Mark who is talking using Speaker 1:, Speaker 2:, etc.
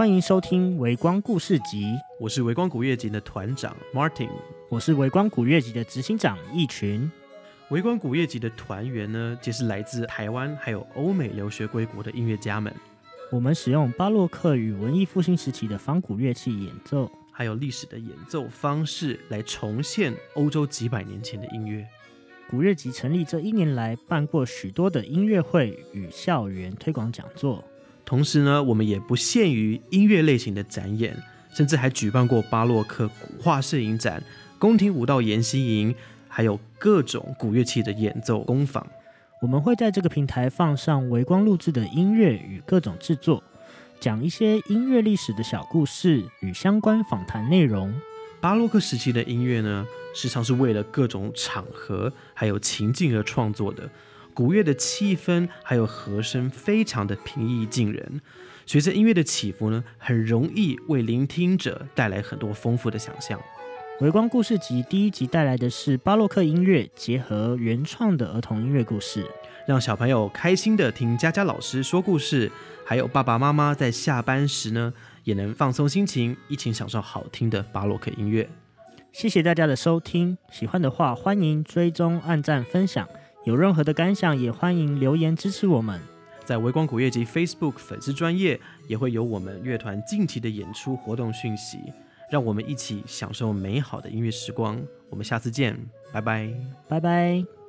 Speaker 1: 欢迎收听《微光故事集》，
Speaker 2: 我是微光古乐集的团长 Martin，
Speaker 1: 我是微光古乐集的执行长易群。
Speaker 2: 微光古乐集的团员呢，皆是来自台湾还有欧美留学归国的音乐家们。
Speaker 1: 我们使用巴洛克与文艺复兴时期的仿古乐器演奏，
Speaker 2: 还有历史的演奏方式，来重现欧洲几百年前的音乐。
Speaker 1: 古乐集成立这一年来，办过许多的音乐会与校园推广讲座。
Speaker 2: 同时呢，我们也不限于音乐类型的展演，甚至还举办过巴洛克古画摄影展、宫廷舞蹈研习营，还有各种古乐器的演奏工坊。
Speaker 1: 我们会在这个平台放上微光录制的音乐与各种制作，讲一些音乐历史的小故事与相关访谈内容。
Speaker 2: 巴洛克时期的音乐呢，时常是为了各种场合还有情境而创作的。古乐的气氛还有和声非常的平易近人，随着音乐的起伏呢，很容易为聆听者带来很多丰富的想象。
Speaker 1: 微光故事集第一集带来的是巴洛克音乐结合原创的儿童音乐故事，
Speaker 2: 让小朋友开心的听佳佳老师说故事，还有爸爸妈妈在下班时呢，也能放松心情，一起享受好听的巴洛克音乐。
Speaker 1: 谢谢大家的收听，喜欢的话欢迎追踪、按赞、分享。有任何的感想，也欢迎留言支持我们。
Speaker 2: 在微光古乐集 Facebook 粉丝专业也会有我们乐团近期的演出活动讯息，让我们一起享受美好的音乐时光。我们下次见，拜拜，
Speaker 1: 拜拜。